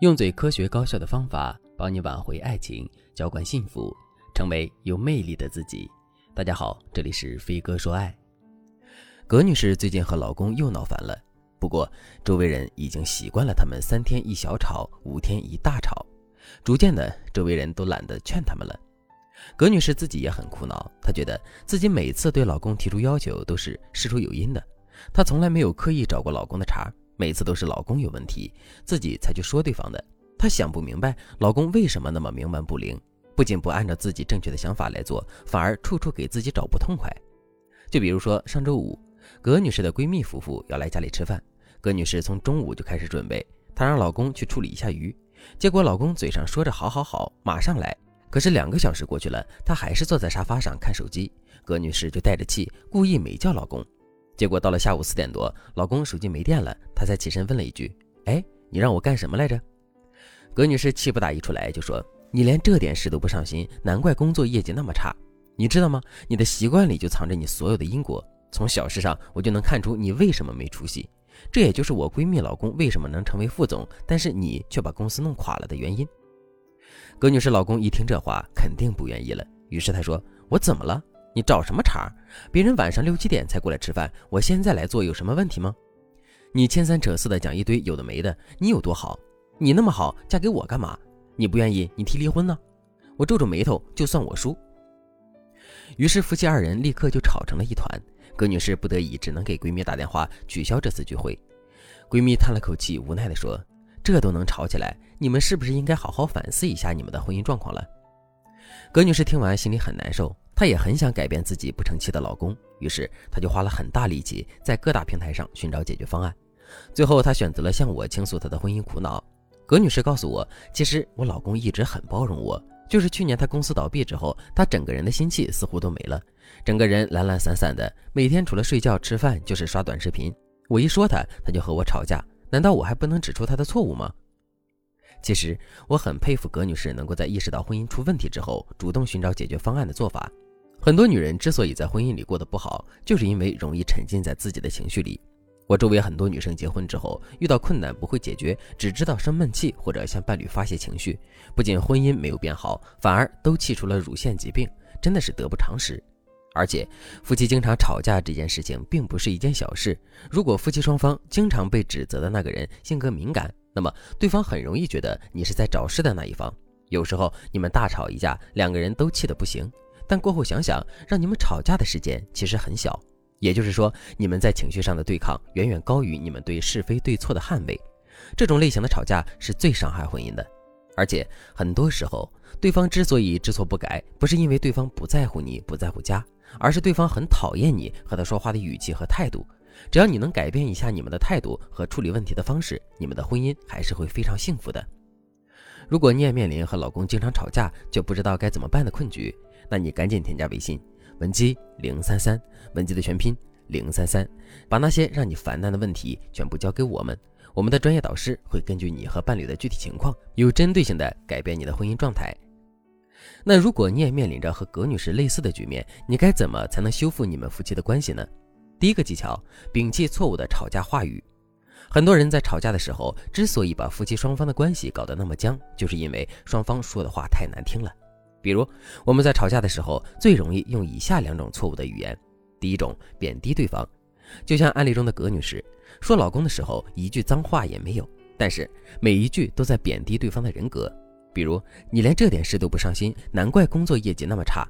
用最科学高效的方法帮你挽回爱情，浇灌幸福，成为有魅力的自己。大家好，这里是飞哥说爱。葛女士最近和老公又闹翻了，不过周围人已经习惯了他们三天一小吵，五天一大吵，逐渐的，周围人都懒得劝他们了。葛女士自己也很苦恼，她觉得自己每次对老公提出要求都是事出有因的，她从来没有刻意找过老公的茬。每次都是老公有问题，自己才去说对方的。她想不明白老公为什么那么冥顽不灵，不仅不按照自己正确的想法来做，反而处处给自己找不痛快。就比如说上周五，葛女士的闺蜜夫妇要来家里吃饭，葛女士从中午就开始准备，她让老公去处理一下鱼，结果老公嘴上说着好好好，马上来，可是两个小时过去了，他还是坐在沙发上看手机，葛女士就带着气，故意没叫老公。结果到了下午四点多，老公手机没电了，她才起身问了一句：“哎，你让我干什么来着？”葛女士气不打一处来，就说：“你连这点事都不上心，难怪工作业绩那么差。你知道吗？你的习惯里就藏着你所有的因果。从小事上我就能看出你为什么没出息。这也就是我闺蜜老公为什么能成为副总，但是你却把公司弄垮了的原因。”葛女士老公一听这话，肯定不愿意了，于是他说：“我怎么了？”你找什么茬？别人晚上六七点才过来吃饭，我现在来做有什么问题吗？你牵三扯四的讲一堆有的没的，你有多好？你那么好，嫁给我干嘛？你不愿意，你提离婚呢？我皱皱眉头，就算我输。于是夫妻二人立刻就吵成了一团。葛女士不得已，只能给闺蜜打电话取消这次聚会。闺蜜叹了口气，无奈地说：“这都能吵起来，你们是不是应该好好反思一下你们的婚姻状况了？”葛女士听完，心里很难受。她也很想改变自己不成器的老公，于是她就花了很大力气在各大平台上寻找解决方案。最后，她选择了向我倾诉她的婚姻苦恼。葛女士告诉我，其实我老公一直很包容我，就是去年他公司倒闭之后，他整个人的心气似乎都没了，整个人懒懒散散的，每天除了睡觉吃饭就是刷短视频。我一说他，他就和我吵架。难道我还不能指出他的错误吗？其实我很佩服葛女士能够在意识到婚姻出问题之后，主动寻找解决方案的做法。很多女人之所以在婚姻里过得不好，就是因为容易沉浸在自己的情绪里。我周围很多女生结婚之后遇到困难不会解决，只知道生闷气或者向伴侣发泄情绪，不仅婚姻没有变好，反而都气出了乳腺疾病，真的是得不偿失。而且夫妻经常吵架这件事情并不是一件小事，如果夫妻双方经常被指责的那个人性格敏感，那么对方很容易觉得你是在找事的那一方。有时候你们大吵一架，两个人都气得不行。但过后想想，让你们吵架的时间其实很小，也就是说，你们在情绪上的对抗远远高于你们对是非对错的捍卫。这种类型的吵架是最伤害婚姻的。而且很多时候，对方之所以知错不改，不是因为对方不在乎你不在乎家，而是对方很讨厌你和他说话的语气和态度。只要你能改变一下你们的态度和处理问题的方式，你们的婚姻还是会非常幸福的。如果你也面临和老公经常吵架就不知道该怎么办的困局，那你赶紧添加微信文姬零三三，文姬的全拼零三三，把那些让你烦难的问题全部交给我们，我们的专业导师会根据你和伴侣的具体情况，有针对性的改变你的婚姻状态。那如果你也面临着和葛女士类似的局面，你该怎么才能修复你们夫妻的关系呢？第一个技巧，摒弃错误的吵架话语。很多人在吵架的时候，之所以把夫妻双方的关系搞得那么僵，就是因为双方说的话太难听了。比如，我们在吵架的时候，最容易用以下两种错误的语言：第一种，贬低对方，就像案例中的葛女士说老公的时候，一句脏话也没有，但是每一句都在贬低对方的人格。比如，你连这点事都不上心，难怪工作业绩那么差，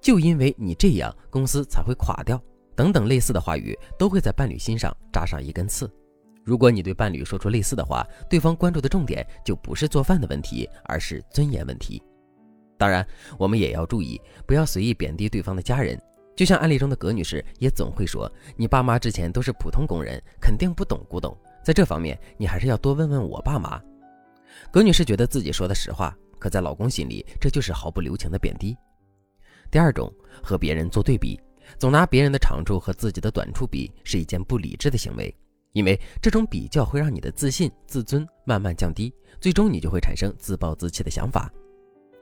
就因为你这样，公司才会垮掉。等等类似的话语，都会在伴侣心上扎上一根刺。如果你对伴侣说出类似的话，对方关注的重点就不是做饭的问题，而是尊严问题。当然，我们也要注意，不要随意贬低对方的家人。就像案例中的葛女士，也总会说：“你爸妈之前都是普通工人，肯定不懂古董。”在这方面，你还是要多问问我爸妈。葛女士觉得自己说的实话，可在老公心里，这就是毫不留情的贬低。第二种，和别人做对比，总拿别人的长处和自己的短处比，是一件不理智的行为，因为这种比较会让你的自信、自尊慢慢降低，最终你就会产生自暴自弃的想法。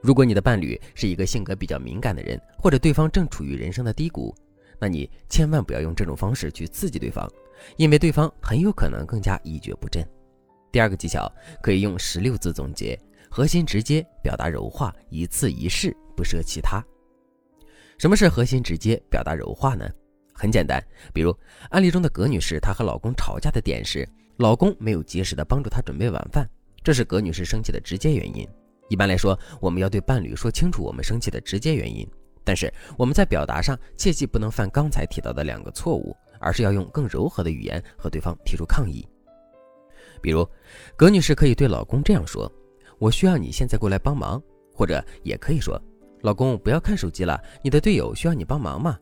如果你的伴侣是一个性格比较敏感的人，或者对方正处于人生的低谷，那你千万不要用这种方式去刺激对方，因为对方很有可能更加一蹶不振。第二个技巧可以用十六字总结：核心直接，表达柔化，一次一事，不涉其他。什么是核心直接，表达柔化呢？很简单，比如案例中的葛女士，她和老公吵架的点是老公没有及时的帮助她准备晚饭，这是葛女士生气的直接原因。一般来说，我们要对伴侣说清楚我们生气的直接原因，但是我们在表达上切记不能犯刚才提到的两个错误，而是要用更柔和的语言和对方提出抗议。比如，葛女士可以对老公这样说：“我需要你现在过来帮忙。”或者也可以说：“老公，不要看手机了，你的队友需要你帮忙吗？”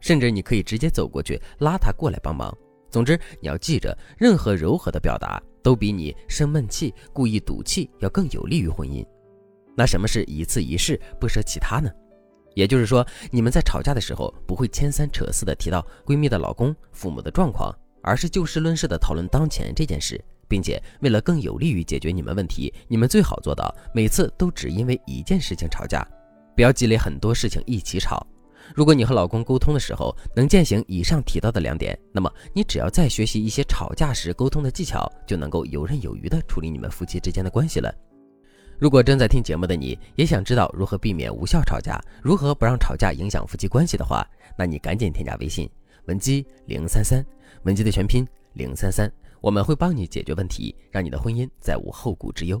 甚至你可以直接走过去拉他过来帮忙。总之，你要记着，任何柔和的表达都比你生闷气、故意赌气要更有利于婚姻。那什么是一次一事不舍其他呢？也就是说，你们在吵架的时候不会牵三扯四的提到闺蜜的老公、父母的状况，而是就事论事的讨论当前这件事，并且为了更有利于解决你们问题，你们最好做到每次都只因为一件事情吵架，不要积累很多事情一起吵。如果你和老公沟通的时候能践行以上提到的两点，那么你只要再学习一些吵架时沟通的技巧，就能够游刃有余地处理你们夫妻之间的关系了。如果正在听节目的你也想知道如何避免无效吵架，如何不让吵架影响夫妻关系的话，那你赶紧添加微信文姬零三三，文姬的全拼零三三，我们会帮你解决问题，让你的婚姻再无后顾之忧。